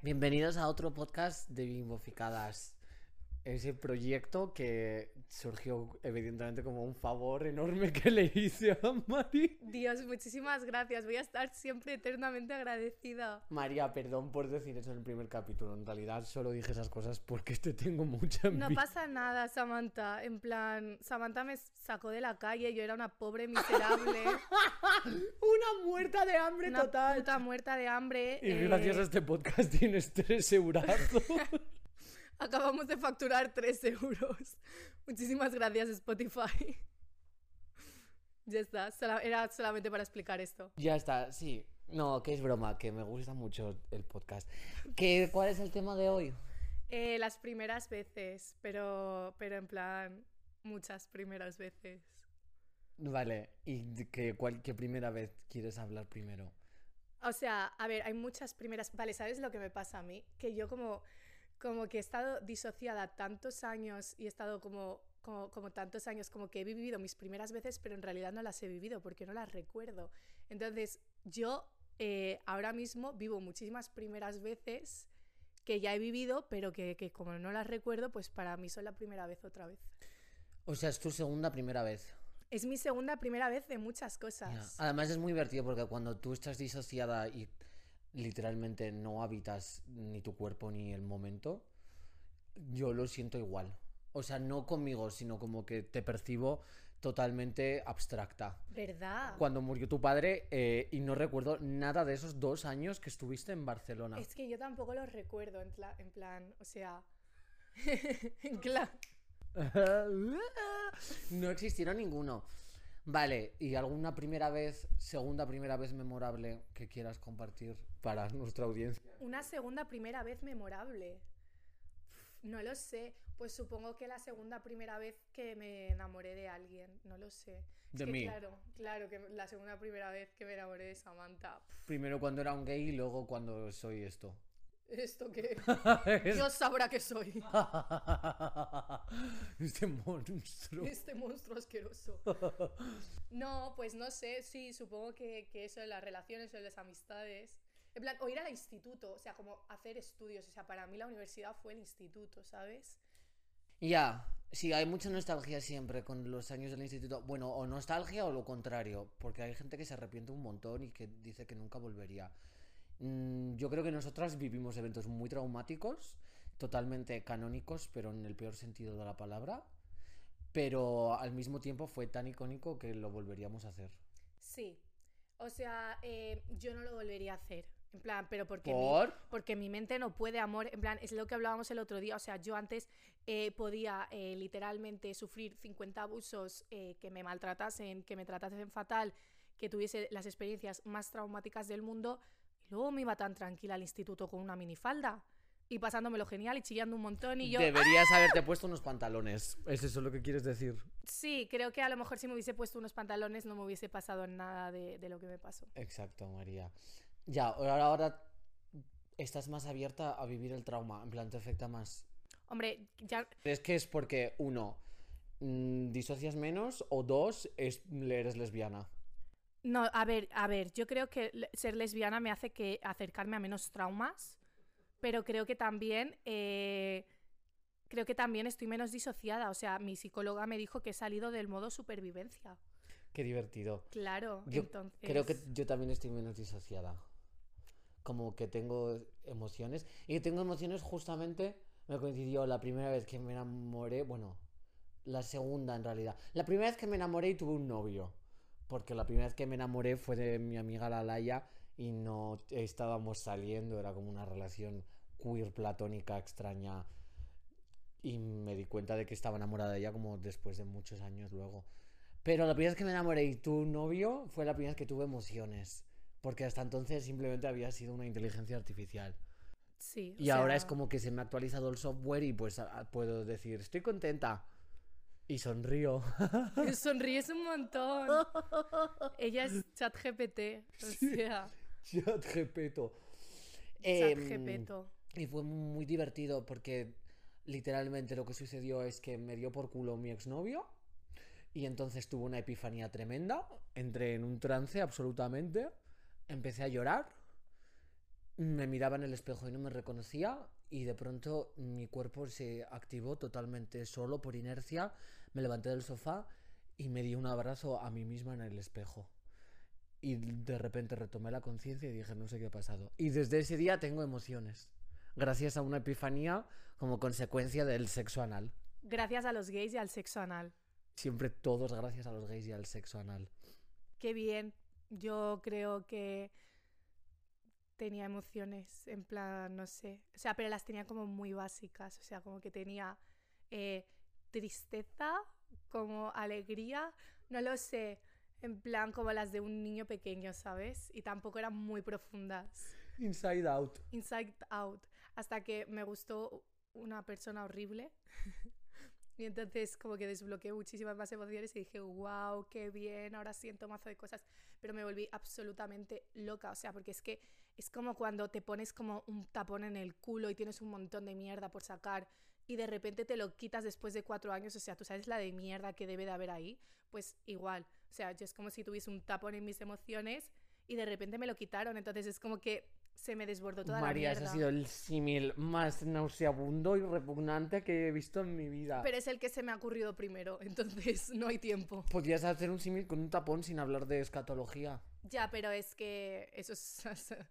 Bienvenidos a otro podcast de Bimboficadas. Ese proyecto que surgió evidentemente como un favor enorme que le hice a Mari. Dios, muchísimas gracias. Voy a estar siempre eternamente agradecida. María, perdón por decir eso en el primer capítulo. En realidad solo dije esas cosas porque te tengo mucha No envidia. pasa nada, Samantha. En plan, Samantha me sacó de la calle. Yo era una pobre miserable. Una muerta de hambre una total. puta muerta de hambre. Y eh, gracias a este podcast tienes tres eurazos. Acabamos de facturar 3 euros. Muchísimas gracias, Spotify. ya está. Era solamente para explicar esto. ya está, sí. No, que es broma, que me gusta mucho el podcast. ¿Qué, ¿Cuál es el tema de hoy? Eh, las primeras veces, pero, pero en plan, muchas primeras veces. Vale, ¿y qué, cuál, qué primera vez quieres hablar primero? O sea, a ver, hay muchas primeras. Vale, ¿sabes lo que me pasa a mí? Que yo como, como que he estado disociada tantos años y he estado como, como, como tantos años, como que he vivido mis primeras veces, pero en realidad no las he vivido porque no las recuerdo. Entonces, yo eh, ahora mismo vivo muchísimas primeras veces que ya he vivido, pero que, que como no las recuerdo, pues para mí son la primera vez otra vez. O sea, es tu segunda primera vez. Es mi segunda primera vez de muchas cosas. Además es muy divertido porque cuando tú estás disociada y literalmente no habitas ni tu cuerpo ni el momento, yo lo siento igual. O sea, no conmigo, sino como que te percibo totalmente abstracta. ¿Verdad? Cuando murió tu padre y no recuerdo nada de esos dos años que estuviste en Barcelona. Es que yo tampoco los recuerdo, en plan, o sea. en plan. no existieron ninguno. Vale, ¿y alguna primera vez, segunda primera vez memorable que quieras compartir para nuestra audiencia? Una segunda primera vez memorable. No lo sé. Pues supongo que la segunda primera vez que me enamoré de alguien. No lo sé. Es De que mí. Claro, claro, que la segunda primera vez que me enamoré de Samantha. Primero cuando era un gay y luego cuando soy esto. Esto que. Dios sabrá que soy. este monstruo. Este monstruo asqueroso. No, pues no sé, sí, supongo que, que eso de las relaciones o de las amistades. En plan, o ir al instituto, o sea, como hacer estudios. O sea, para mí la universidad fue el instituto, ¿sabes? Ya, sí, hay mucha nostalgia siempre con los años del instituto. Bueno, o nostalgia o lo contrario, porque hay gente que se arrepiente un montón y que dice que nunca volvería. Mm, yo creo que nosotras vivimos eventos muy traumáticos, totalmente canónicos, pero en el peor sentido de la palabra. Pero al mismo tiempo fue tan icónico que lo volveríamos a hacer. Sí. O sea, eh, yo no lo volvería a hacer. En plan, pero porque, mi, ¿Por? porque mi mente no puede, amor. En plan, es lo que hablábamos el otro día. O sea, yo antes eh, podía eh, literalmente sufrir 50 abusos, eh, que me maltratasen, que me tratasen fatal, que tuviese las experiencias más traumáticas del mundo. Luego me iba tan tranquila al instituto con una minifalda. Y pasándomelo genial y chillando un montón. Y yo, Deberías haberte puesto unos pantalones. ¿Es eso lo que quieres decir? sí, creo que a lo mejor si me hubiese puesto unos pantalones no me hubiese pasado nada de, de lo que me pasó. Exacto, María. Ya, ahora, ahora estás más abierta a vivir el trauma, en plan, te afecta más. Hombre, ya ¿Es que es porque, uno, mm, disocias menos o dos, es, eres lesbiana? No, a ver, a ver, yo creo que ser lesbiana me hace que acercarme a menos traumas, pero creo que también eh, creo que también estoy menos disociada. O sea, mi psicóloga me dijo que he salido del modo supervivencia. Qué divertido. Claro, Yo entonces. creo que yo también estoy menos disociada. Como que tengo emociones. Y tengo emociones justamente, me coincidió la primera vez que me enamoré, bueno, la segunda en realidad. La primera vez que me enamoré y tuve un novio. Porque la primera vez que me enamoré fue de mi amiga la Laia y no estábamos saliendo, era como una relación queer platónica extraña. Y me di cuenta de que estaba enamorada de ella como después de muchos años luego. Pero la primera vez que me enamoré y tu novio fue la primera vez que tuve emociones. Porque hasta entonces simplemente había sido una inteligencia artificial. Sí. Y ahora es como que se me ha actualizado el software y pues puedo decir, estoy contenta. Y sonrío. Sonríes un montón. Ella es ChatGPT. O sea, Chat Gepeto. Em, ChatGPT. Y fue muy divertido porque literalmente lo que sucedió es que me dio por culo mi exnovio y entonces tuve una epifanía tremenda, entré en un trance absolutamente, empecé a llorar me miraba en el espejo y no me reconocía y de pronto mi cuerpo se activó totalmente solo por inercia. Me levanté del sofá y me di un abrazo a mí misma en el espejo. Y de repente retomé la conciencia y dije, no sé qué ha pasado. Y desde ese día tengo emociones. Gracias a una epifanía como consecuencia del sexo anal. Gracias a los gays y al sexo anal. Siempre todos gracias a los gays y al sexo anal. Qué bien. Yo creo que tenía emociones, en plan, no sé. O sea, pero las tenía como muy básicas. O sea, como que tenía eh, tristeza, como alegría, no lo sé. En plan, como las de un niño pequeño, ¿sabes? Y tampoco eran muy profundas. Inside out. Inside out. Hasta que me gustó una persona horrible. y entonces como que desbloqueé muchísimas más emociones y dije, wow, qué bien, ahora siento mazo de cosas. Pero me volví absolutamente loca, o sea, porque es que es como cuando te pones como un tapón en el culo y tienes un montón de mierda por sacar y de repente te lo quitas después de cuatro años, o sea, tú sabes la de mierda que debe de haber ahí, pues igual, o sea, yo es como si tuviese un tapón en mis emociones y de repente me lo quitaron, entonces es como que se me desbordó toda María, la ese mierda. ha sido el símil más nauseabundo y repugnante que he visto en mi vida. Pero es el que se me ha ocurrido primero, entonces no hay tiempo. Podrías hacer un símil con un tapón sin hablar de escatología. Ya, pero es que eso es-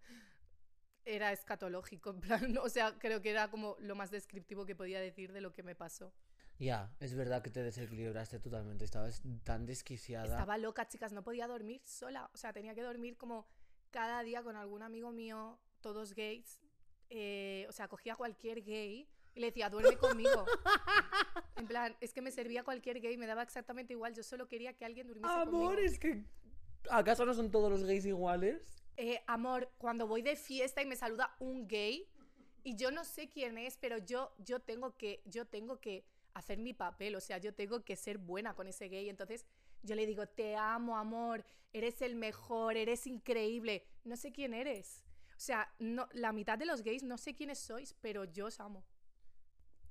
era escatológico, en plan, o sea, creo que era como lo más descriptivo que podía decir de lo que me pasó. Ya, es verdad que te desequilibraste totalmente. Estabas tan desquiciada. Estaba loca, chicas, no podía dormir sola. O sea, tenía que dormir como cada día con algún amigo mío, todos gays. Eh, o sea, cogía a cualquier gay y le decía, duerme conmigo. En plan, es que me servía cualquier gay, me daba exactamente igual. Yo solo quería que alguien durmiese conmigo. Amor, es que. ¿Acaso no son todos los gays iguales? Eh, amor, cuando voy de fiesta y me saluda un gay y yo no sé quién es, pero yo, yo tengo que, yo tengo que hacer mi papel, o sea, yo tengo que ser buena con ese gay. Entonces yo le digo, te amo, amor, eres el mejor, eres increíble. No sé quién eres. O sea, no, la mitad de los gays no sé quiénes sois, pero yo os amo.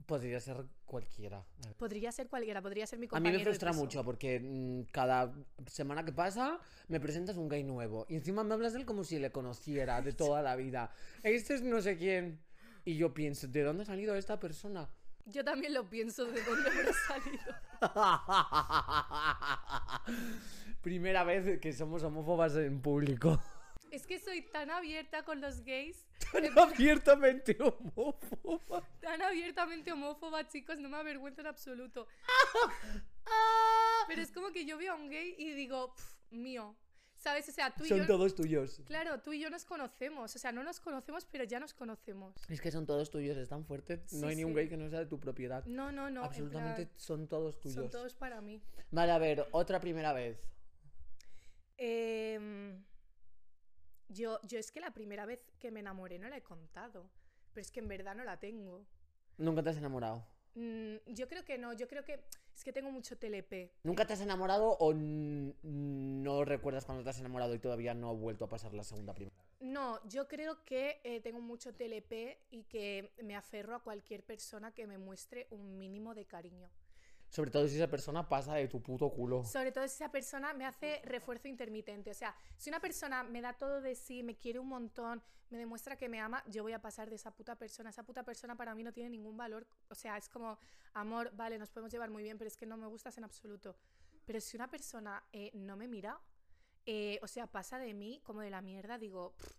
Podría ser cualquiera. Podría ser cualquiera, podría ser mi A mí compañero. me frustra mucho porque mm, cada semana que pasa me presentas un gay nuevo y encima me hablas de él como si le conociera de toda la vida. Este es no sé quién. Y yo pienso, ¿de dónde ha salido esta persona? Yo también lo pienso de dónde habrá salido. Primera vez que somos homófobas en público. Es que soy tan abierta con los gays Tan abiertamente homófoba. tan abiertamente homófoba, chicos, no me avergüenza en absoluto. Pero es como que yo veo a un gay y digo, "Pf, mío. ¿Sabes? O sea, tú y Son yo. todos tuyos. Claro, tú y yo nos conocemos. O sea, no nos conocemos, pero ya nos conocemos. Es que son todos tuyos, es tan fuerte. Sí, no hay ni un gay que no sea de tu propiedad. No, no, no. en Absolutamente plan, son todos tuyos. son todos para mí. Vale, a ver, otra primera vez. Em, yo, yo es que la primera vez que me enamoré no la he contado. Pero es que en verdad no la tengo. Nunca te has enamorado. Mm, yo creo que no. Yo creo que es que tengo mucho TLP. ¿Nunca te has enamorado o no recuerdas cuando te has enamorado y todavía no ha vuelto a pasar la segunda primera? No, yo creo que eh, tengo mucho TLP y que me aferro a cualquier persona que me muestre un mínimo de cariño. Sobre todo si esa persona pasa de tu puto culo. Sobre todo si esa persona me hace refuerzo intermitente. O sea, si una persona me da todo de sí, me quiere un montón, me demuestra que me ama, yo voy a pasar de esa puta persona. Esa puta persona para mí no tiene ningún valor. O sea, es como, amor, vale, nos podemos llevar muy bien, pero es que no me gustas en absoluto. Pero si una persona eh, no me mira, eh, o sea, pasa de mí como de la mierda, digo, "Pff,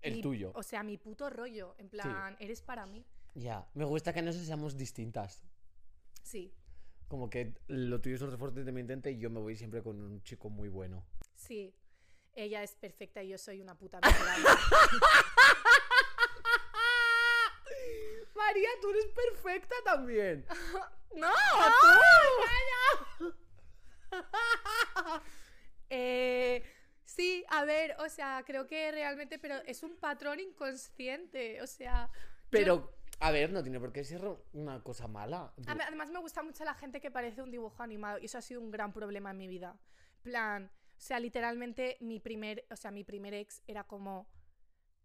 El mi- tuyo. O sea, mi puto rollo. En plan, eres para mí. Ya, me gusta que no seamos distintas. Sí, Como que lo tuyo es un refuerzo intermitente y yo me voy siempre con un chico muy bueno. sí. Ella es perfecta y yo soy una puta. María, tú eres perfecta también. ¡No! Eh, sí, a ver, o sea, creo que realmente, pero es un patrón inconsciente, o sea... yo- Pero, a ver, no tiene por qué ser una cosa mala. a mí- además me gusta mucho la gente que parece un dibujo animado y eso ha sido un gran problema en mi vida. plan, o sea, literalmente mi primer, o sea, mi primer ex era como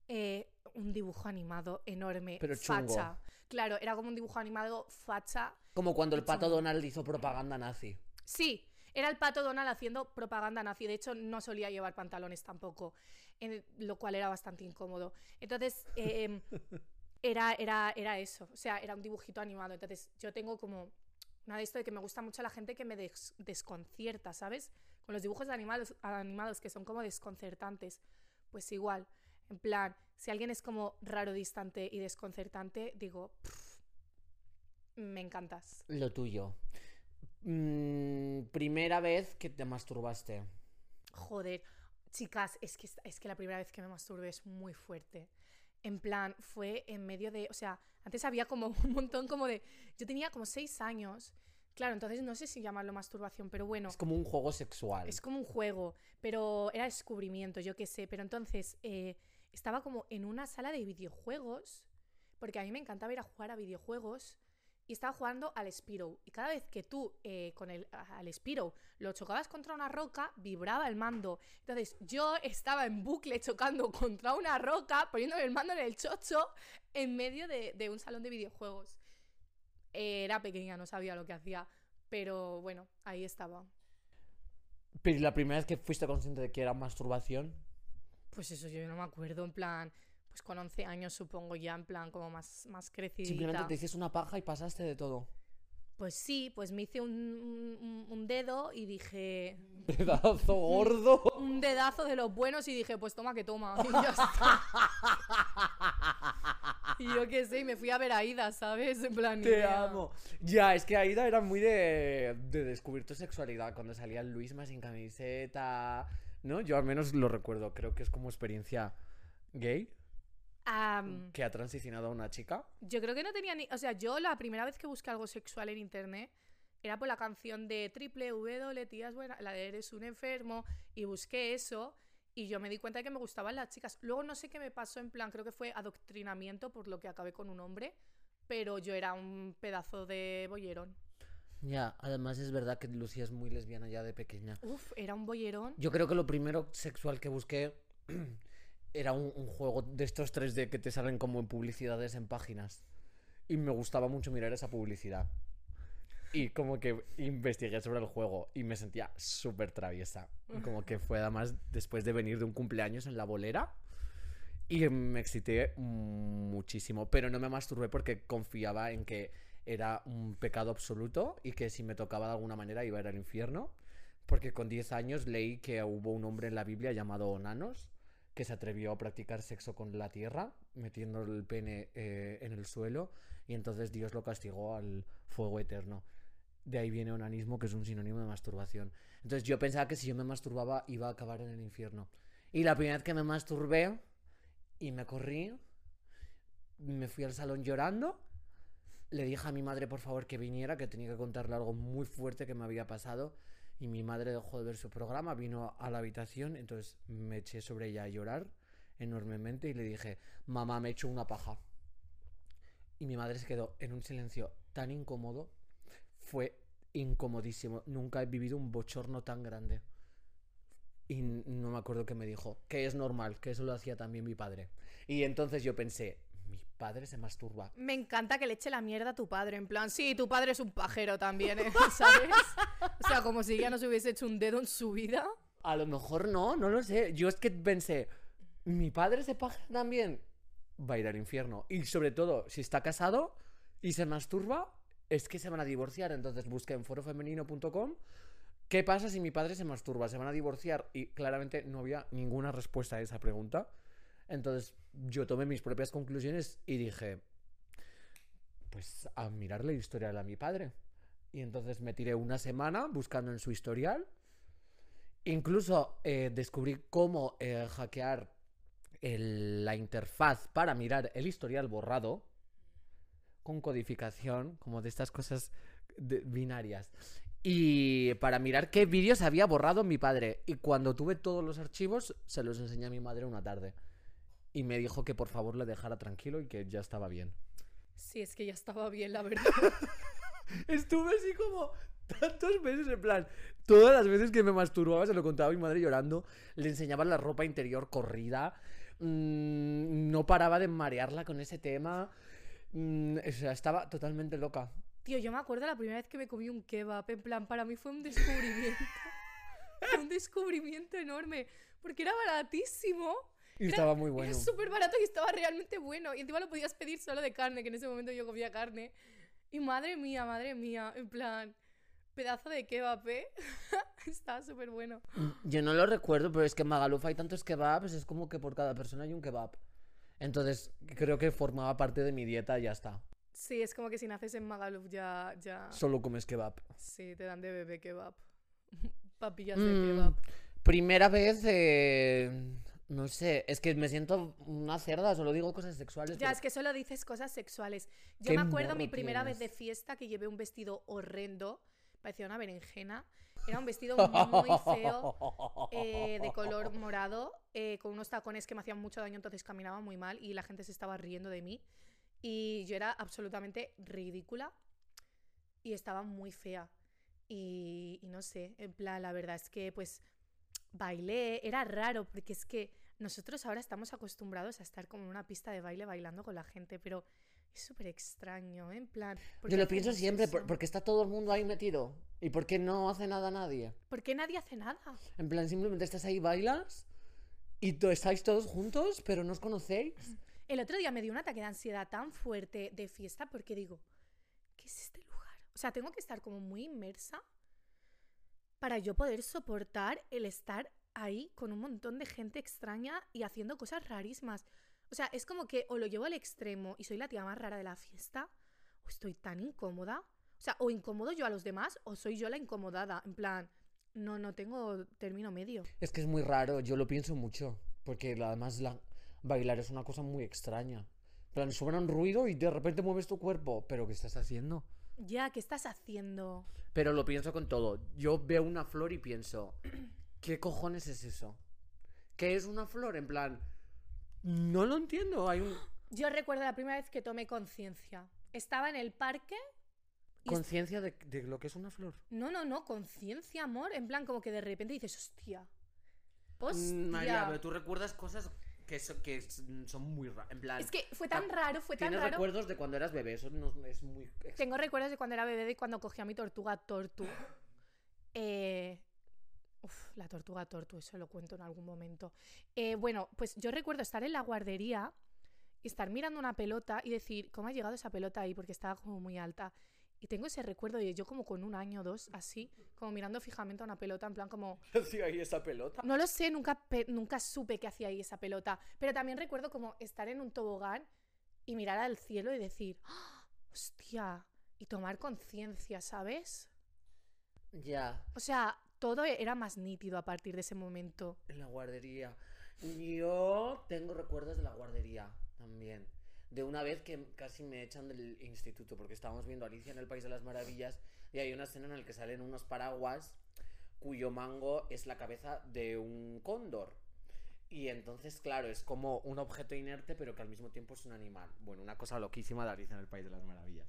eh, un dibujo animado enorme, Pero chungo. facha. Claro, era como un dibujo animado facha. Como cuando el pato. Donald hizo propaganda nazi. Sí, era el pato Donald haciendo propaganda nazi. De hecho, no solía llevar pantalones tampoco. en- lo cual era bastante incómodo. Entonces, em, era, era, era eso, o sea, era un dibujito animado. Entonces, yo tengo como una de esto de que me gusta mucho la gente que me des- desconcierta, ¿sabes? Con los dibujos de animados, animados que son como desconcertantes. Pues igual, en plan, si alguien es como raro, distante y desconcertante, digo, "Pff, me encantas. Lo tuyo. Mm, primera vez que te masturbaste. Joder, chicas, es que, es que la primera vez que me masturbé es muy fuerte. En plan, fue en medio de, o sea, antes había como un montón como de, yo tenía como seis años, claro, entonces no sé si llamarlo masturbación, pero bueno, Es como un juego sexual. es como un juego, pero era descubrimiento, yo qué sé, pero entonces eh, estaba como en una sala de videojuegos, porque a mí me encantaba ir a jugar a videojuegos, y estaba jugando al Spiro. Y cada vez que tú eh, con el al Spiro lo chocabas contra una roca, vibraba el mando. Entonces yo estaba en bucle chocando contra una roca, poniéndome el mando en el chocho en medio de, de un salón de videojuegos. Eh, era pequeña, no sabía lo que hacía, pero bueno, ahí estaba. Pero ¿y la primera vez que fuiste consciente de que era masturbación. Pues eso yo no me acuerdo, en plan, pues con 11 años supongo ya, en plan como más, más crecidita. Simplemente te hiciste una paja y pasaste de todo. Pues sí, pues me hice un, un- un dedo y dije, Pedazo gordo. un dedazo de los buenos y dije, pues toma que toma. Y ya está. Y yo qué sé, y me fui a ver a Ida, ¿sabes? En plan, Te idea. amo. Ya, es que Aida era muy de, de descubrir tu sexualidad cuando salía Luisma sin camiseta. ¿No? Yo al menos lo recuerdo. Creo que es como experiencia gay Am, que ha transicionado a una chica. yo creo que no tenía ni... O sea, yo la primera vez que busqué algo sexual en internet era por la canción de Triple W, tías buenas, la de Eres un enfermo, y busqué eso y yo me di cuenta de que me gustaban las chicas. Luego no sé qué me pasó, en plan, creo que fue adoctrinamiento por lo que acabé con un hombre, pero yo era un pedazo de bollerón. Ya, además es verdad que Lucía es muy lesbiana ya de pequeña. Uf, era un bollerón. Yo creo que lo primero sexual que busqué era un, un juego de estos 3D que te salen como en publicidades en páginas. Y me gustaba mucho mirar esa publicidad. Y como que investigué sobre el juego y me sentía súper traviesa. Como que fue además después de venir de un cumpleaños en la bolera. Y me excité muchísimo. Pero no me masturbé porque confiaba en que era un pecado absoluto y que si me tocaba de alguna manera iba a ir al infierno. Porque con 10 años leí que hubo un hombre en la Biblia llamado Onanos que se atrevió a practicar sexo con la tierra, metiendo el pene eh, en el suelo, y entonces Dios lo castigó al fuego eterno. De ahí viene onanismo, que es un sinónimo de masturbación. Entonces yo pensaba que si yo me masturbaba iba a acabar en el infierno. Y la primera vez que me masturbé y me corrí, me fui al salón llorando, le dije a mi madre por favor que viniera, que tenía que contarle algo muy fuerte que me había pasado. Y mi madre dejó de ver su programa, vino a la habitación, entonces me eché sobre ella a llorar enormemente y le dije, mamá, me he hecho una paja. Y mi madre se quedó en un silencio tan incómodo, fue incomodísimo. Nunca he vivido un bochorno tan grande. Y no me acuerdo qué me dijo, que es normal, que eso lo hacía también mi padre. Y entonces yo pensé, mi padre se masturba. Me encanta que le eche la mierda a tu padre, en plan, sí, tu padre es un pajero también, ¿eh? ¿sabes? O sea, como si ya no se hubiese hecho un dedo en su vida. A lo mejor no, no lo sé. Yo es que pensé, mi padre se paja también, va a ir al infierno. Y sobre todo, si está casado y se masturba, es que se van a divorciar. Entonces busqué en forofemenino.com qué pasa si mi padre se masturba, se van a divorciar. Y claramente no había ninguna respuesta a esa pregunta. Entonces yo tomé mis propias conclusiones y dije, pues a mirarle el historial a mi padre. Y entonces me tiré una semana buscando en su historial. Incluso eh, descubrí cómo eh, hackear el- la interfaz para mirar el historial borrado con codificación, como de estas cosas de- binarias. Y para mirar qué vídeos había borrado mi padre. Y cuando tuve todos los archivos, se los enseñé a mi madre una tarde. Y me dijo que por favor le dejara tranquilo y que ya estaba bien. Sí, es que ya estaba bien, la verdad. Estuve así como tantos meses en plan. Todas las veces que me masturbaba se lo contaba a mi madre llorando. Le enseñaba la ropa interior corrida. mm, no paraba de marearla con ese tema. mm, o sea, estaba totalmente loca. Tío, yo me acuerdo la primera vez que me comí un kebab, en plan, para mí fue un descubrimiento. Fue un descubrimiento enorme, porque era baratísimo. Y Era- estaba muy bueno. Era súper barato y estaba realmente bueno. Y encima lo podías pedir solo de carne, que en ese momento yo comía carne. Y madre mía, madre mía, en plan, pedazo de kebab, ¿eh? estaba súper bueno. Yo no lo recuerdo, pero es que en Magaluf hay tantos kebabs, es como que por cada persona hay un kebab. Entonces, creo que formaba parte de mi dieta y ya está. Sí, es como que si naces en Magaluf ya, ya... Solo comes kebab. Sí, te dan de bebé kebab. Papillas Mm, de kebab. Primera vez, eh, no sé, es que me siento una cerda, solo digo cosas sexuales. Ya, pero- es que solo dices cosas sexuales. Yo ¿Qué me acuerdo mi primera vez de fiesta que llevé un vestido horrendo, parecía una berenjena. Era un vestido muy feo, eh, de color morado, eh, con unos tacones que me hacían mucho daño, entonces caminaba muy mal y la gente se estaba riendo de mí. Y yo era absolutamente ridícula y estaba muy fea. Y, y no sé, en plan, la verdad es que pues bailé, era raro, porque es que nosotros ahora estamos acostumbrados a estar como en una pista de baile bailando con la gente, pero es súper extraño, ¿eh? en plan... ¿por Yo lo pienso siempre, por- porque está todo el mundo ahí metido. ¿Y por qué no hace nada nadie? ¿Por qué nadie hace nada? En plan, simplemente estás ahí, bailas y to- estáis todos juntos, pero no os conocéis. El otro día me dio un ataque de ansiedad tan fuerte de fiesta porque digo, ¿qué es este lugar? O sea, tengo que estar como muy inmersa para yo poder soportar el estar ahí con un montón de gente extraña y haciendo cosas rarísimas. O sea, es como que o lo llevo al extremo y soy la tía más rara de la fiesta, o estoy tan incómoda. O sea, o incomodo yo a los demás o soy yo la incomodada. En plan, no, no tengo término medio. Es que es muy raro, yo lo pienso mucho, porque además la, bailar es una cosa muy extraña. En plan, suena un ruido y de repente mueves tu cuerpo, pero ¿qué estás haciendo? Ya, ¿qué estás haciendo? Pero lo pienso con todo. Yo veo una flor y pienso, ¿qué cojones es eso? ¿Qué es una flor? En plan, no lo entiendo. Hay un... Yo recuerdo la primera vez que tomé conciencia. Estaba en el parque. y Conciencia de, de lo que es una flor. No, no, no, conciencia, amor. En plan, como que de repente dices, hostia. Hostia. Mm, María, pero tú recuerdas cosas que, so- que son muy raras. En plan, Es que fue tan raro, fue tan raro. recuerdos de cuando eras bebé. Eso no es muy... Tengo recuerdos de cuando era bebé y cuando cogí a mi tortuga Tortu. Eh, uf, la tortuga Tortu, eso lo cuento en algún momento. Eh, bueno, pues yo recuerdo estar en la guardería y estar mirando una pelota y decir, ¿cómo ha llegado esa pelota ahí? Porque estaba como muy alta. Y tengo ese recuerdo de yo como con un año o dos, así, como mirando fijamente a una pelota, en plan como, hacía ahí esa pelota? no lo sé, nunca, nunca supe qué hacía ahí esa pelota. Pero también recuerdo como estar en un tobogán y mirar al cielo y decir, "¡Ah! hostia, y tomar conciencia, ¿sabes? Ya, O sea, todo era más nítido a partir de ese momento. en la guardería. Yo tengo recuerdos de la guardería también. De una vez que casi me echan del instituto porque estábamos viendo Alicia en el País de las Maravillas y hay una escena en la que salen unos paraguas cuyo mango es la cabeza de un cóndor. Y entonces, claro, es como un objeto inerte, pero que al mismo tiempo es un animal. Bueno, una cosa loquísima de Alicia en el País de las Maravillas.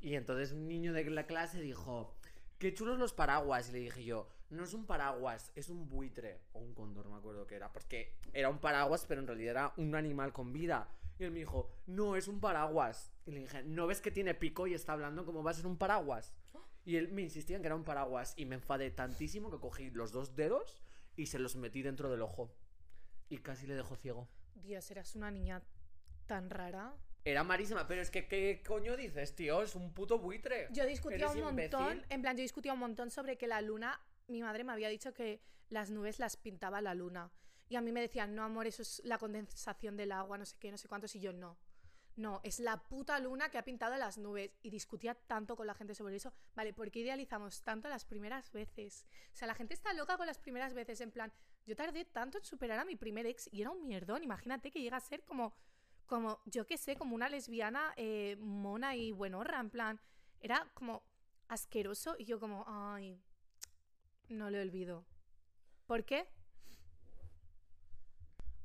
Y entonces un niño de la clase dijo, qué chulos los paraguas. Y le dije yo, no es un paraguas, es un buitre. O un cóndor, me acuerdo que era. Porque era un paraguas, pero en realidad era un animal con vida. Y él me dijo, no, es un paraguas. Y le dije, ¿no ves que tiene pico y está hablando como va a ser un paraguas? Y él me insistía en que era un paraguas. Y me enfadé tantísimo que cogí los dos dedos y se los metí dentro del ojo. Y casi le dejó ciego. Dios, eras una niña tan rara. Era marísima, pero es que, ¿qué coño dices, tío? Es un puto buitre. Yo discutía un montón, imbécil. en plan, yo discutía un montón sobre que la luna, mi madre me había dicho que las nubes las pintaba la luna. Y a mí me decían, no, amor, eso es la condensación del agua, no sé qué, no sé cuántos, y yo no. No, es la puta luna que ha pintado las nubes. Y discutía tanto con la gente sobre eso. Vale, ¿por qué idealizamos tanto las primeras veces? O sea, la gente está loca con las primeras veces. En plan, yo tardé tanto en superar a mi primer ex y era un mierdón. Imagínate que llega a ser como, como yo qué sé, como una lesbiana eh, mona y buenorra. En plan, era como asqueroso y yo como, ay, no lo olvido. ¿Por qué?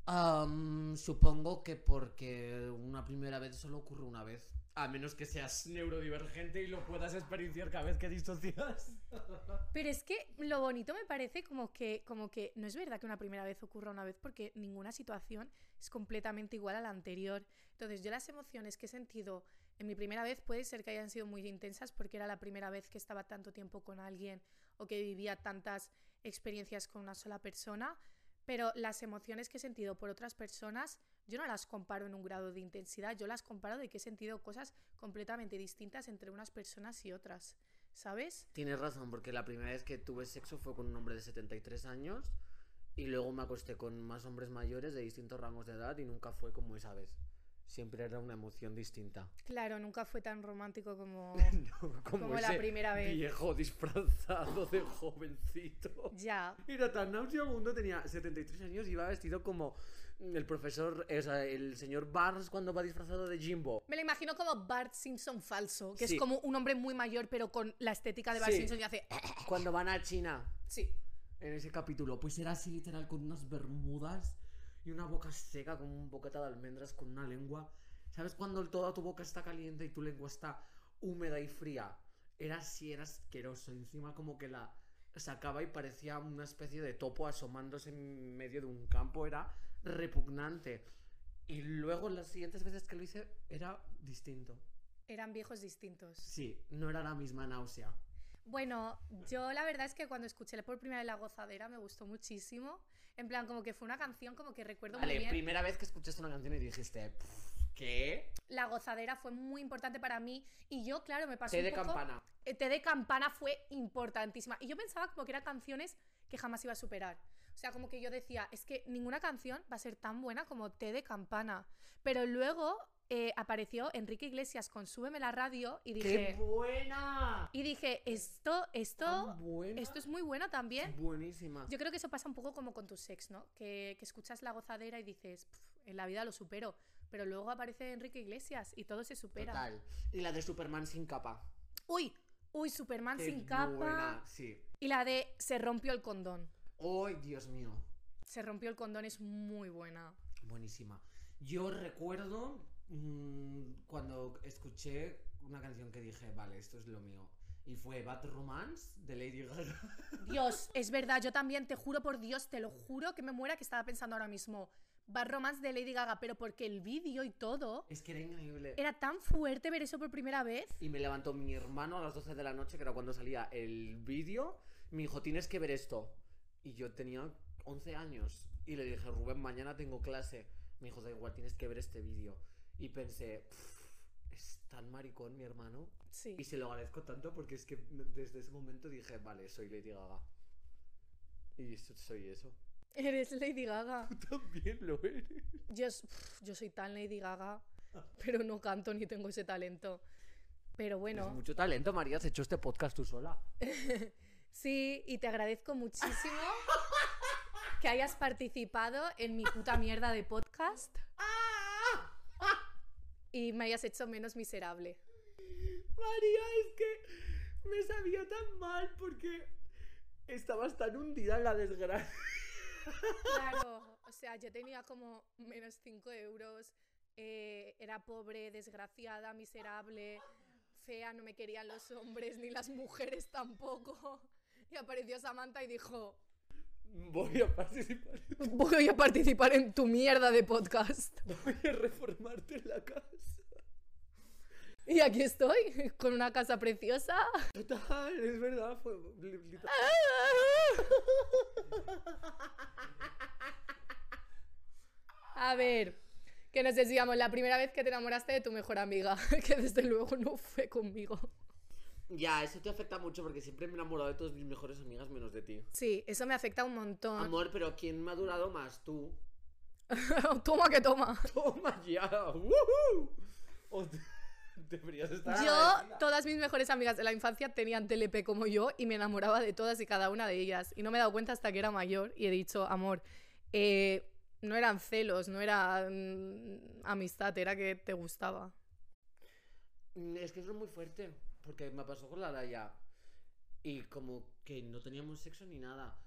Supongo que porque una primera vez solo ocurre una vez. A menos que seas neurodivergente y lo puedas experienciar cada vez que disocias. Pero es que lo bonito me parece como que, como que no es verdad que una primera vez ocurra una vez porque ninguna situación es completamente igual a la anterior. Entonces yo las emociones que he sentido en mi primera vez puede ser que hayan sido muy intensas porque era la primera vez que estaba tanto tiempo con alguien o que vivía tantas experiencias con una sola persona, pero las emociones que he sentido por otras personas, yo no las comparo en un grado de intensidad, yo las comparo de que he sentido cosas completamente distintas entre unas personas y otras, ¿sabes? Tienes razón, porque la primera vez que tuve sexo fue con un hombre de 73 años y luego me acosté con más hombres mayores de distintos rangos de edad y nunca fue como esa vez. Siempre era una emoción distinta. Claro, nunca fue tan romántico como, No, como la ese primera vez. Viejo disfrazado de jovencito. Ya. Era tan nauseabundo, tenía 73 años y iba vestido como el profesor, o sea, el señor Barnes cuando va disfrazado de Jimbo. Me lo imagino como Bart Simpson falso, que Sí. es como un hombre muy mayor, pero con la estética de Bart Sí. Simpson y hace. Cuando van a China, Sí. en ese capítulo, pues era así literal con unas bermudas y una boca seca con un bocata de almendras con una lengua. ¿Sabes cuando toda tu boca está caliente y tu lengua está húmeda y fría? Era así, era asqueroso. Encima como que la sacaba y parecía una especie de topo asomándose en medio de un campo. Era repugnante. Y luego las siguientes veces que lo hice era distinto. Eran viejos distintos. Sí, no era la misma náusea. Bueno, yo la verdad es que cuando escuché por primera vez La Gozadera me gustó muchísimo. En plan, como que fue una canción como que recuerdo muy Vale, bien. primera vez que escuchaste una canción y dijiste, "Pff, ¿qué? La Gozadera fue muy importante para mí y yo, claro, me pasó Té un de poco... campana. Eh, Té de campana fue importantísima. Y yo pensaba como que eran canciones que jamás iba a superar. O sea, como que yo decía, es que ninguna canción va a ser tan buena como Té de campana. Pero luego eh, apareció Enrique Iglesias con Súbeme la radio y ¡Qué dije... buena! Y dije, esto, esto, buena. esto es muy bueno también. Buenísima. Yo creo que eso pasa un poco como con tu sex, ¿no? Que, que escuchas la gozadera y dices, "Pf, en la vida lo supero. Pero luego aparece Enrique Iglesias y todo se supera. Total. Y la de Superman sin capa. Uy, uy, Superman Qué sin capa. buena, Sí. Y la de se rompió el condón. ¡Ay, Dios mío! Se rompió el condón es muy buena. Buenísima. Yo recuerdo mm, cuando escuché una canción que dije, vale, esto es lo mío. Y fue Bad Romance de Lady Gaga. Dios, es verdad, yo también, te juro por Dios, te lo juro que me muera que estaba pensando ahora mismo. Bad Romance de Lady Gaga, pero porque el vídeo y todo es que era increíble. era tan fuerte ver eso por primera vez. Y me levantó mi hermano a las 12 de la noche, que era cuando salía el vídeo. Me dijo, tienes que ver esto. Y yo tenía 11 años. Y le dije, Rubén, mañana tengo clase. Me dijo, da igual, tienes que ver este vídeo. Y pensé, "Pff, es tan maricón mi hermano. Sí. Y se lo agradezco tanto porque es que desde ese momento dije, vale, soy Lady Gaga. Y so- soy eso. Eres Lady Gaga. Tú también lo eres. Yo, soy tan Lady Gaga, pero no canto ni tengo ese talento. Pero bueno, mucho talento, María. Has hecho este podcast tú sola. sí, y te agradezco muchísimo que hayas participado en mi puta mierda de podcast y me hayas hecho menos miserable. María, es que me sabía tan mal porque estabas tan hundida en la desgracia. Claro, o sea, yo tenía como menos 5 euros, eh, era pobre, desgraciada, miserable, fea, no me querían los hombres ni las mujeres tampoco. Y apareció Samantha y dijo, Voy a participar. voy a participar en tu mierda de podcast. Voy a reformarte en la casa. Y aquí estoy, con una casa preciosa. Total, es verdad. Fue A ver, que nos desviamos. La primera vez que te enamoraste de tu mejor amiga, que desde luego no fue conmigo. Ya, eso te afecta mucho porque siempre me he enamorado de todas mis mejores amigas menos de ti. Sí, eso me afecta un montón. Amor, pero ¿quién me ha durado más? Tú. toma que toma. Toma ya. ¡Woohoo! Deberías estar. Yo, todas mis mejores amigas de la infancia tenían TLP como yo y me enamoraba de todas y cada una de ellas. Y no me he dado cuenta hasta que era mayor y he dicho, amor, eh, no eran celos, no era mm, amistad, era que te gustaba. Mm, Es que eso es muy fuerte, porque me pasó con la Laia. Y como que no teníamos sexo ni nada.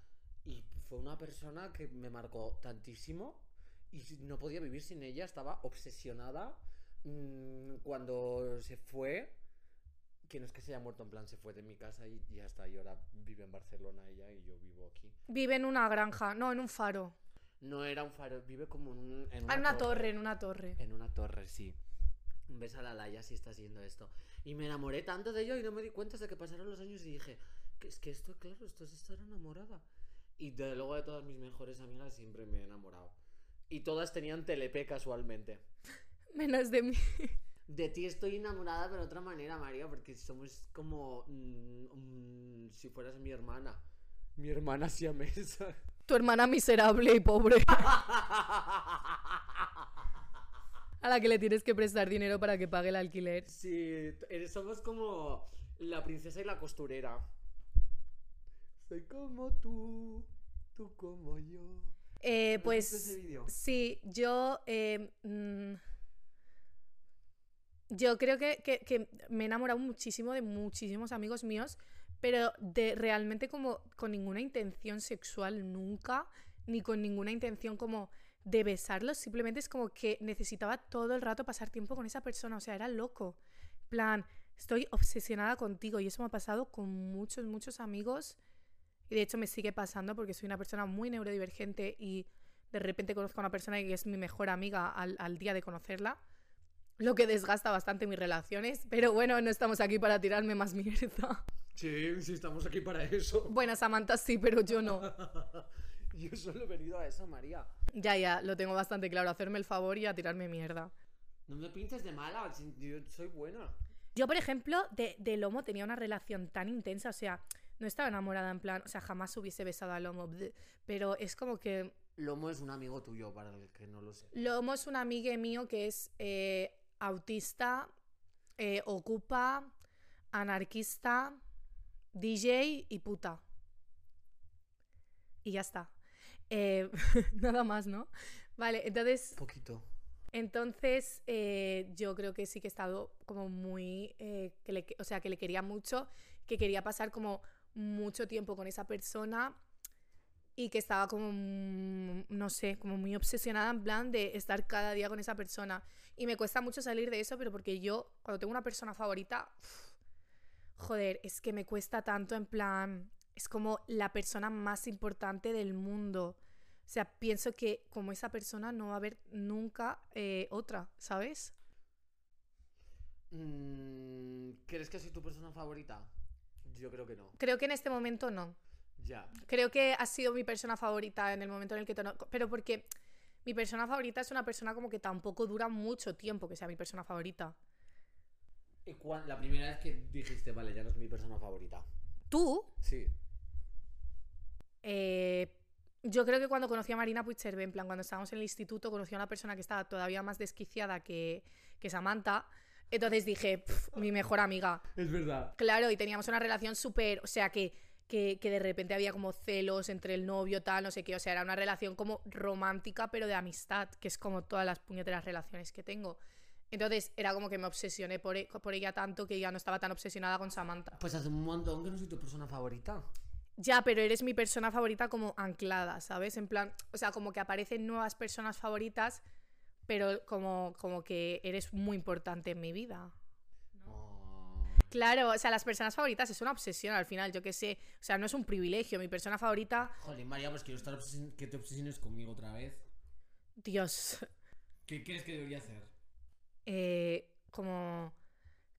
Y fue una persona que me marcó tantísimo y no podía vivir sin ella, estaba obsesionada. Mm, Cuando se fue, que no es que se haya muerto, en plan se fue de mi casa y ya está, y ahora vive en Barcelona ella y yo vivo aquí. Vive en una granja, no, en un faro. No era un faro, vive como en, un- en Ah, en una torre, en una torre. En una torre, sí. Un beso a la Laia si estás viendo esto. Y me enamoré tanto de ello y no me di cuenta hasta que pasaron los años y dije, que es que esto, claro, esto es estar enamorada. Y de luego de todas mis mejores amigas siempre me he enamorado. Y todas tenían TLP casualmente. Menos de mí. De ti estoy enamorada, pero de otra manera, María, porque somos como mm, mm, si fueras mi hermana. Mi hermana siamesa. Tu hermana miserable y pobre. A la que le tienes que prestar dinero para que pague el alquiler. Sí, eres- somos como la princesa y la costurera. Soy como tú, tú como yo. Eh, ¿No has pues ese sí, yo... eh, mm, yo creo que, que- que me he enamorado muchísimo de muchísimos amigos míos, pero de realmente como con ninguna intención sexual nunca, ni con ninguna intención como de besarlos, simplemente es como que necesitaba todo el rato pasar tiempo con esa persona, o sea, era loco. plan, estoy obsesionada contigo y eso me ha pasado con muchos, muchos amigos y de hecho me sigue pasando porque soy una persona muy neurodivergente y de repente conozco a una persona que es mi mejor amiga al, al día de conocerla, lo que desgasta bastante mis relaciones, pero bueno, no estamos aquí para tirarme más mierda. Sí, sí, estamos aquí para eso. Bueno, Samantha sí, pero yo no. Yo solo he venido a eso, María. Ya, ya, lo tengo bastante claro, hacerme el favor y a tirarme mierda. No me pintes de mala, yo soy buena. Yo, por ejemplo, de, de Lomo tenía una relación tan intensa, o sea, no estaba enamorada en plan, o sea, jamás hubiese besado a Lomo, pero es como que Lomo es un amigo tuyo, para el que no lo sé. Lomo es un amigo mío que es eh, autista, eh, ocupa, anarquista, DJ y puta. Y ya está. Eh, nada más, ¿no? Vale, entonces Poquito. Entonces, eh, yo creo que sí que he estado como muy, eh, que le, o sea, que le quería mucho, que quería pasar como mucho tiempo con esa persona y que estaba como, mm, no sé, como muy obsesionada en plan de estar cada día con esa persona. Y me cuesta mucho salir de eso, pero porque yo, cuando tengo una persona favorita, uf, joder, es que me cuesta tanto en plan, es como la persona más importante del mundo. O sea, pienso que como esa persona no va a haber nunca eh, otra, ¿sabes? Mm, ¿Crees que soy tu persona favorita? Yo creo que no. Creo que en este momento no. Ya. Creo que ha sido mi persona favorita en el momento en el que te... Pero porque mi persona favorita es una persona como que tampoco dura mucho tiempo que sea mi persona favorita. ¿Y cuán- la primera vez que dijiste, vale, ya no es mi persona favorita? Tú, Sí. Eh, yo creo que cuando conocí a Marina Puigcervé, en plan, cuando estábamos en el instituto, conocí a una persona que estaba todavía más desquiciada que, que Samantha. Entonces dije, "Pf, mi mejor amiga. Es verdad. Claro, y teníamos una relación súper, o sea, que, que, que de repente había como celos entre el novio, tal, no sé qué, o sea, era una relación como romántica, pero de amistad, que es como todas las puñeteras relaciones que tengo. Entonces era como que me obsesioné por, e- por ella tanto que ya no estaba tan obsesionada con Samantha. Pues hace un montón que no soy tu persona favorita. Ya, pero eres mi persona favorita como anclada, ¿sabes? En plan, o sea, como que aparecen nuevas personas favoritas, pero como, como que eres muy importante en mi vida. Claro, o sea, las personas favoritas es una obsesión al final, yo qué sé. O sea, no es un privilegio. Mi persona favorita, Jolín, María, pues quiero estar que te obsesiones conmigo otra vez. Dios, ¿Qué crees que debería hacer? eh, como,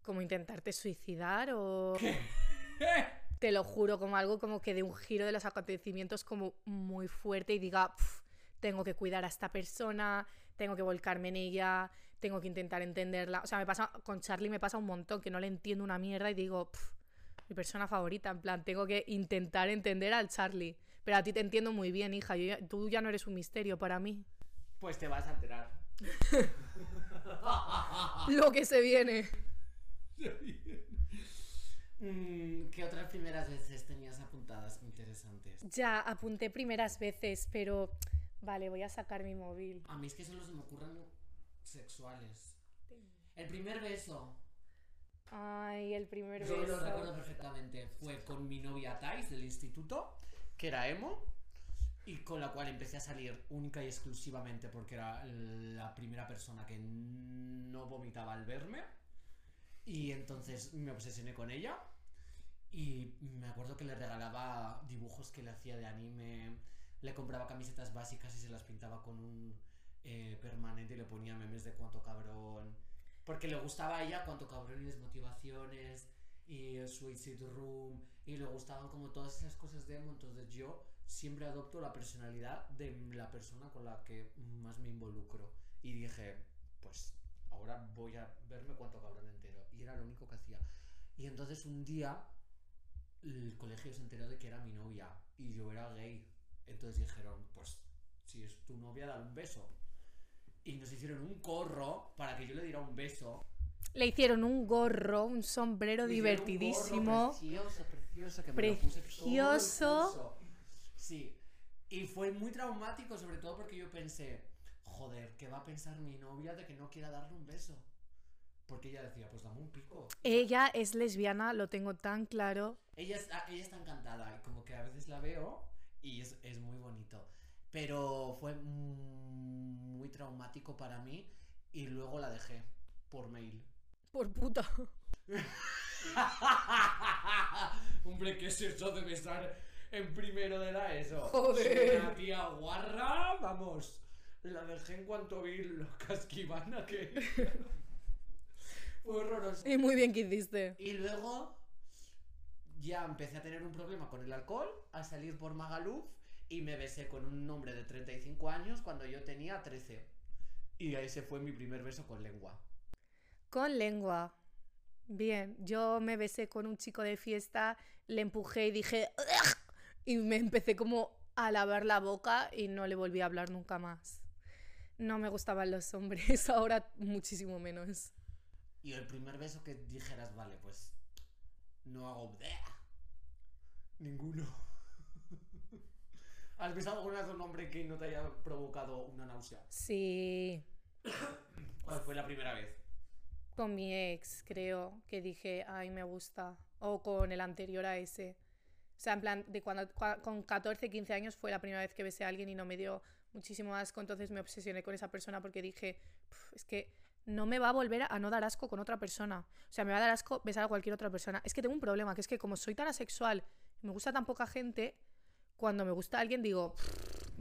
como intentarte suicidar o... Te lo juro, como algo como que de un giro de los acontecimientos como muy fuerte y diga, "Pf, tengo que cuidar a esta persona, tengo que volcarme en ella, tengo que intentar entenderla. O sea, me pasa, con Charlie me pasa un montón que no le entiendo una mierda y digo, "Pf, mi persona favorita, en plan, tengo que intentar entender al Charlie. Pero a ti te entiendo muy bien, hija, yo ya- tú ya no eres un misterio para mí. Pues te vas a enterar. Lo que se viene. Mm, ¿Qué otras primeras veces tenías apuntadas interesantes? Ya apunté primeras veces, pero... Vale, voy a sacar mi móvil. A mí es que solo se me ocurren sexuales. El primer beso, Ay, el primer yo lo beso. recuerdo perfectamente, fue con mi novia Thais del instituto, que era emo, y con la cual empecé a salir única y exclusivamente porque era la primera persona que no vomitaba al verme. Y entonces me obsesioné con ella. Y me acuerdo que le regalaba dibujos que le hacía de anime. Le compraba camisetas básicas y se las pintaba con un eh, permanente y le ponía memes de cuánto cabrón. Porque le gustaba a ella cuánto cabrón y desmotivaciones y el Suicide Room. Y le gustaban como todas esas cosas de emo. Entonces yo siempre adopto la personalidad de la persona con la que más me involucro. Y dije, pues ahora voy a verme cuánto cabrón. Y era lo único que hacía. Y entonces un día el colegio se enteró de que era mi novia y yo era gay. Entonces dijeron, pues si es tu novia, dale un beso. Y nos hicieron un corro para que yo le diera un beso. Le hicieron un gorro, un sombrero un divertidísimo. gorro Precioso, precioso. Que me lo puse todo el Precioso. curso. Sí. Y fue muy traumático, sobre todo porque yo pensé, joder, ¿qué va a pensar mi novia de que no quiera darle un beso? Porque ella decía, pues dame un pico. Ella es lesbiana, lo tengo tan claro. Ella está, ella está encantada y como que a veces la veo y es, es muy bonito. Pero fue muy traumático para mí y luego la dejé por mail. Por puta. Hombre, ¿qué es eso de besar en primero de la ESO? Joder. Una tía guarra, vamos. La dejé en cuanto vi lo casquivana que... Fue horroroso. Y muy bien que hiciste. Y luego ya empecé a tener un problema con el alcohol, a salir por Magaluf y me besé con un hombre de 35 años cuando yo tenía 13. Y ese fue mi primer beso con lengua. Con lengua. Bien, yo me besé con un chico de fiesta, le empujé y dije... "Ugh", Y me empecé como a lavar la boca y no le volví a hablar nunca más. No me gustaban los hombres, ahora muchísimo menos. Y el primer beso que dijeras, vale, pues no hago... "Bleh". Ninguno. ¿Has besado alguna vez a un hombre que no te haya provocado una náusea? Sí, ¿Cuál fue la primera vez? con mi ex, creo, que dije, ay, me gusta. O con el anterior a ese. O sea, en plan, de cuando cua- con 14, 15 años fue la primera vez que besé a alguien y no me dio muchísimo asco. Entonces me obsesioné con esa persona porque dije, "Puf, es que no me va a volver a no dar asco con otra persona. O sea, me va a dar asco besar a cualquier otra persona. Es que tengo un problema, que es que como soy tan asexual, me gusta tan poca gente, cuando me gusta alguien digo,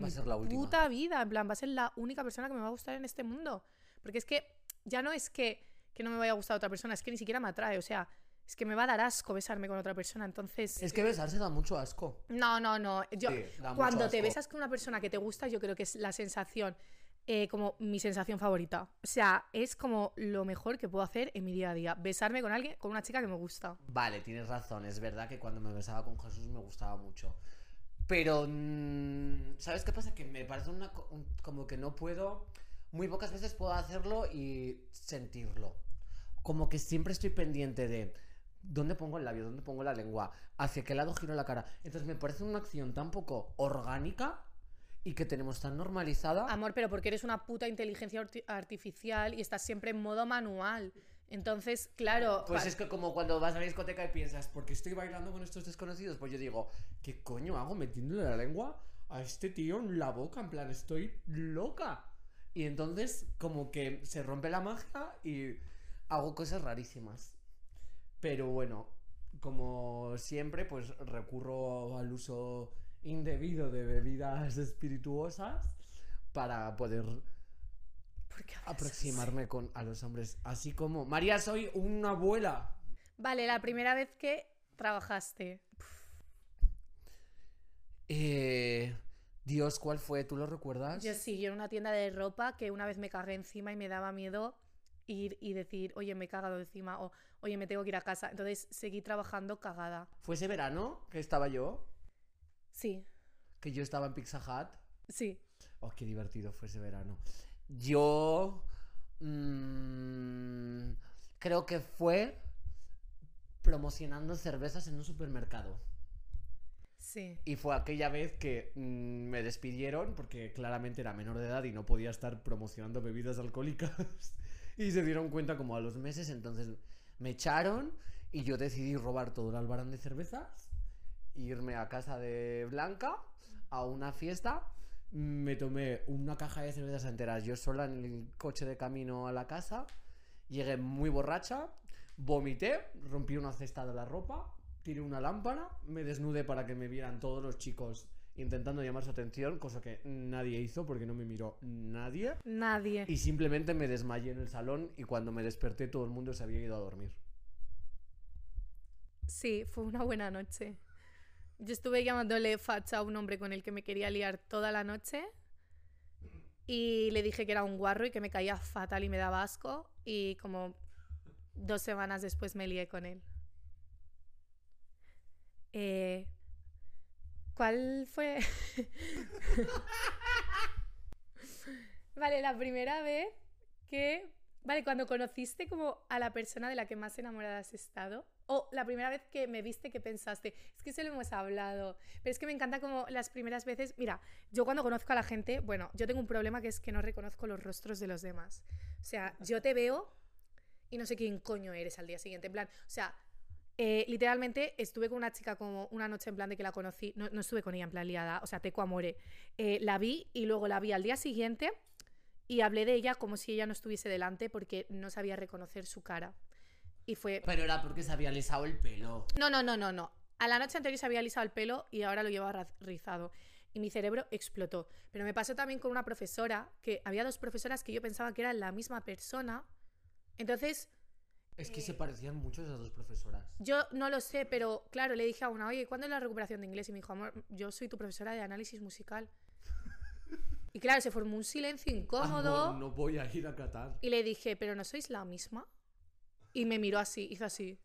Va a ser la última. puta vida, en plan, va a ser la única persona que me va a gustar en este mundo. Porque es que ya no es que, que no me vaya a gustar otra persona, es que ni siquiera me atrae, o sea, es que me va a dar asco besarme con otra persona, entonces... Es que besarse da mucho asco. No, no, no, yo... Sí, cuando te besas con una persona que te gusta, yo creo que es la sensación, eh, como mi sensación favorita. O sea, es como lo mejor que puedo hacer en mi día a día, besarme con alguien, con una chica que me gusta. Vale, tienes razón. Es verdad que cuando me besaba con Jesús me gustaba mucho. Pero, mm, ¿sabes qué pasa? Que me parece una, co- un- como que no puedo... Muy pocas veces puedo hacerlo y sentirlo. Como que siempre estoy pendiente de dónde pongo el labio, dónde pongo la lengua, hacia qué lado giro la cara. Entonces me parece una acción tan poco orgánica y que tenemos tan normalizada. Amor, pero porque eres una puta inteligencia arti- artificial y estás siempre en modo manual. Entonces, claro, Pues es que como cuando vas a la discoteca y piensas, ¿por qué estoy bailando con estos desconocidos? Pues yo digo, ¿qué coño hago metiéndole la lengua a este tío en la boca? En plan, estoy loca. Y entonces como que se rompe la magia y hago cosas rarísimas. Pero bueno, como siempre, pues recurro al uso indebido de bebidas espirituosas para poder ¿por qué hablas aproximarme con, a los hombres. Así como, María, soy una abuela. Vale, la primera vez que trabajaste. Eh, Dios, ¿cuál fue? ¿Tú lo recuerdas? Yo sí, yo en una tienda de ropa que una vez me cagué encima y me daba miedo ir y decir, oye, me he cagado encima o oye, me tengo que ir a casa. Entonces seguí trabajando cagada. ¿Fue ese verano que estaba yo? Sí, Que yo estaba en Pizza Hut. sí. Oh, qué divertido fue ese verano. Yo... mm, creo que fue promocionando cervezas en un supermercado. Sí. Y fue aquella vez que mm, me despidieron porque claramente era menor de edad y no podía estar promocionando bebidas alcohólicas. y se dieron cuenta como a los meses, entonces me echaron y yo decidí robar todo el albarán de cervezas, irme a casa de Blanca a una fiesta. Me tomé una caja de cervezas enteras yo sola en el coche de camino a la casa. Llegué muy borracha, vomité, rompí una cesta de la ropa, tiré una lámpara, me desnudé para que me vieran todos los chicos intentando llamar su atención, cosa que nadie hizo porque no me miró nadie. Nadie. Y simplemente me desmayé en el salón y cuando me desperté todo el mundo se había ido a dormir. Sí, fue una buena noche. Yo estuve llamándole facha a un hombre con el que me quería liar toda la noche. Y le dije que era un guarro y que me caía fatal y me daba asco. Y como dos semanas después me lié con él. Eh, ¿Cuál fue? vale, la primera vez que... Vale, cuando conociste como a la persona de la que más enamorada has estado. O la primera vez que me viste que pensaste, es que eso lo hemos hablado. Pero es que me encanta como las primeras veces. Mira, yo cuando conozco a la gente, bueno, yo tengo un problema que es que no reconozco los rostros de los demás. O sea, yo te veo y no sé quién coño eres al día siguiente. En plan, o sea, eh, literalmente estuve con una chica como una noche en plan de que la conocí, no, no estuve con ella en plan liada, o sea, teco amore. Eh, la vi y luego la vi al día siguiente y hablé de ella como si ella no estuviese delante porque no sabía reconocer su cara. Y fue... Pero era porque se había alisado el pelo. No, no, no, no, no. A la noche anterior se había alisado el pelo y ahora lo llevaba rizado. Y mi cerebro explotó. Pero me pasó también con una profesora, que había dos profesoras que yo pensaba que eran la misma persona. Entonces, Es que se parecían mucho esas dos profesoras. yo no lo sé, pero claro, le dije a una, oye, ¿cuándo es la recuperación de inglés? Y me dijo, amor, yo soy tu profesora de análisis musical. Y claro, se formó un silencio incómodo. Amor, no voy a ir a Qatar. Y le dije, ¿pero no sois la misma? Y me miró así, hizo así.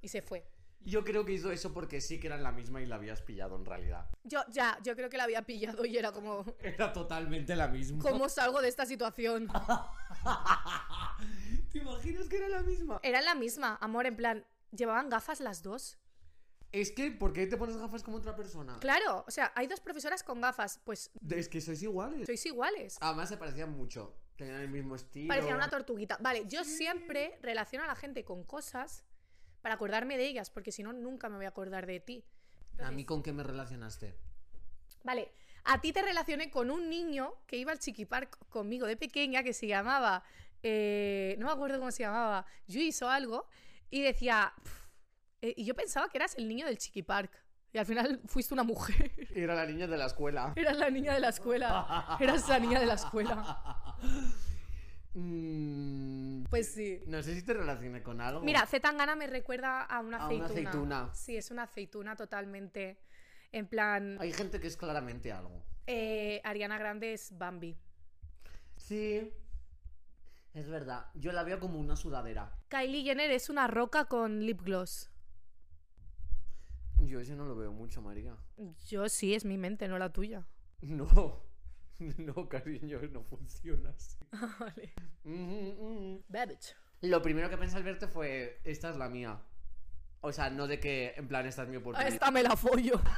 Y se fue. Yo creo que hizo eso porque sí que eran la misma y la habías pillado en realidad. Yo, ya, yo creo que la había pillado y era como, Era totalmente la misma. ¿cómo salgo de esta situación? ¿Te imaginas que era la misma? Era la misma, amor, en plan, llevaban gafas las dos. Es que, ¿por qué te pones gafas como otra persona? Claro, o sea, hay dos profesoras con gafas, pues Es que sois iguales. sois iguales. Además se parecían mucho. Tenían el mismo estilo. Parecía una tortuguita. Vale, yo siempre relaciono a la gente con cosas para acordarme de ellas, porque si no, nunca me voy a acordar de ti. ¿A mí con qué me relacionaste? Vale, a ti te relacioné con un niño que iba al chiquipark conmigo de pequeña que se llamaba, eh, no me acuerdo cómo se llamaba, Luis o algo, y decía, eh, y yo pensaba que eras el niño del chiquipark. Y al final fuiste una mujer. Era la niña de la escuela. Eras la niña de la escuela. Eras la niña de la escuela. Mm, Pues sí. no sé si te relacioné con algo. Mira, Zetangana me recuerda a una A una aceituna. aceituna. Sí, es una aceituna totalmente. En plan, Hay gente que es claramente algo. eh, Ariana Grande es Bambi. Sí. Es verdad. Yo la veo como una sudadera. Kylie Jenner es una roca con lip gloss. Yo ese no lo veo mucho, María. Yo sí, es mi mente, no la tuya. No. No, cariño, no funciona así. vale. Mm, mm. Babbage. Lo primero que pensé al verte fue, esta es la mía. O sea, no de que, en plan, esta es mi oportunidad. esta me la follo.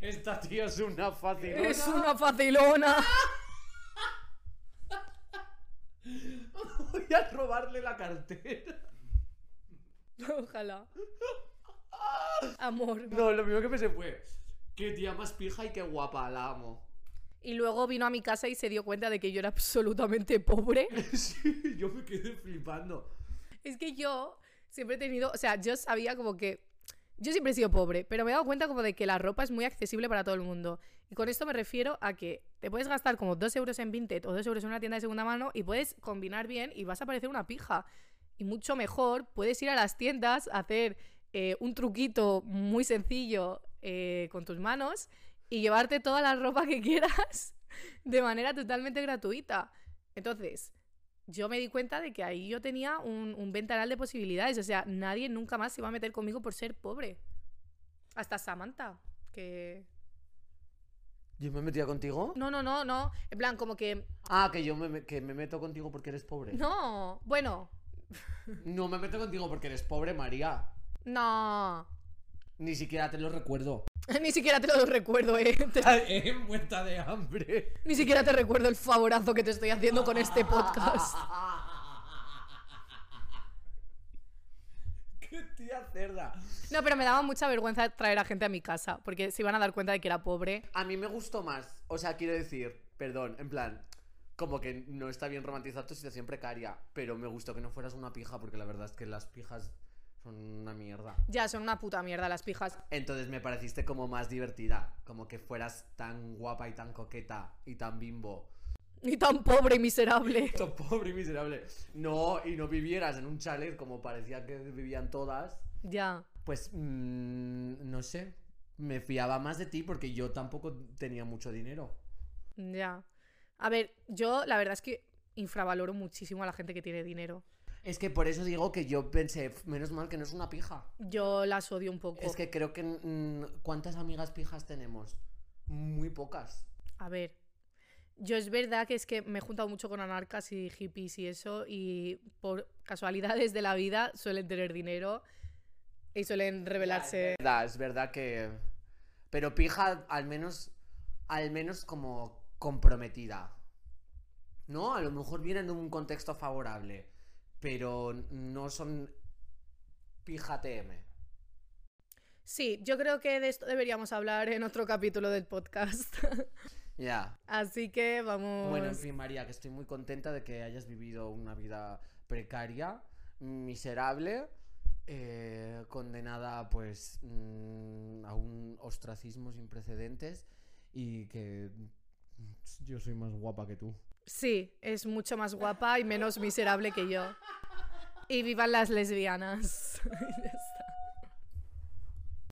Esta tía es una fácil. Es una facilona. Voy a robarle la cartera. Ojalá. Amor. No, lo primero que pensé fue, qué tía más pija y qué guapa, la amo. Y luego vino a mi casa y se dio cuenta de que yo era absolutamente pobre. Sí, yo me quedé flipando. Es que yo siempre he tenido, o sea, yo sabía como que yo siempre he sido pobre, pero me he dado cuenta como de que la ropa es muy accesible para todo el mundo. Y con esto me refiero a que te puedes gastar como 2 euros en Vinted o 2 euros en una tienda de segunda mano y puedes combinar bien y vas a parecer una pija. Y mucho mejor, puedes ir a las tiendas a hacer eh, un truquito muy sencillo eh, con tus manos y llevarte toda la ropa que quieras de manera totalmente gratuita. Entonces, yo me di cuenta de que ahí yo tenía un, un ventanal de posibilidades. O sea, nadie nunca más se iba a meter conmigo por ser pobre. Hasta Samantha, que... ¿Yo me metía contigo? No, no, no, no. En plan, como que... Ah, que yo me- que me meto contigo porque eres pobre. No, bueno, No me meto contigo porque eres pobre, María. no. Ni siquiera te lo recuerdo. Ni siquiera te lo recuerdo, eh. Te- muerta de hambre. Ni siquiera te recuerdo el favorazo que te estoy haciendo con este podcast. ¡Qué tía cerda! No, pero me daba mucha vergüenza traer a gente a mi casa, porque se iban a dar cuenta de que era pobre. A mí me gustó más. O sea, quiero decir, perdón, en plan, como que no está bien romantizar tu situación precaria, pero me gustó que no fueras una pija, porque la verdad es que las pijas son una mierda. Ya, son una puta mierda las pijas. Entonces me pareciste como más divertida, como que fueras tan guapa y tan coqueta y tan bimbo. Ni tan pobre y miserable. Tan pobre y miserable. No, y no vivieras en un chalet como parecía que vivían todas. Ya. Pues mm, no sé. Me fiaba más de ti porque yo tampoco tenía mucho dinero. Ya. A ver, yo la verdad es que infravaloro muchísimo a la gente que tiene dinero. Es que por eso digo que yo pensé, "F, menos mal que no es una pija. Yo las odio un poco. Es que creo que. ¿Cuántas amigas pijas tenemos? Muy pocas. A ver, yo es verdad que es que me he juntado mucho con anarcas y hippies y eso, y por casualidades de la vida suelen tener dinero y suelen revelarse. Es verdad, es verdad que. Pero pija, al menos. Al menos como comprometida. ¿No? A lo mejor vienen de un contexto favorable. Pero no son. Pija TM. Sí, yo creo que de esto deberíamos hablar en otro capítulo del podcast. Ya. Así que vamos. Bueno, en fin, María, que estoy muy contenta de que hayas vivido una vida precaria, miserable, eh, condenada pues mm, a un ostracismo sin precedentes y que yo soy más guapa que tú. Sí, es mucho más guapa y menos miserable que yo. Y vivan las lesbianas.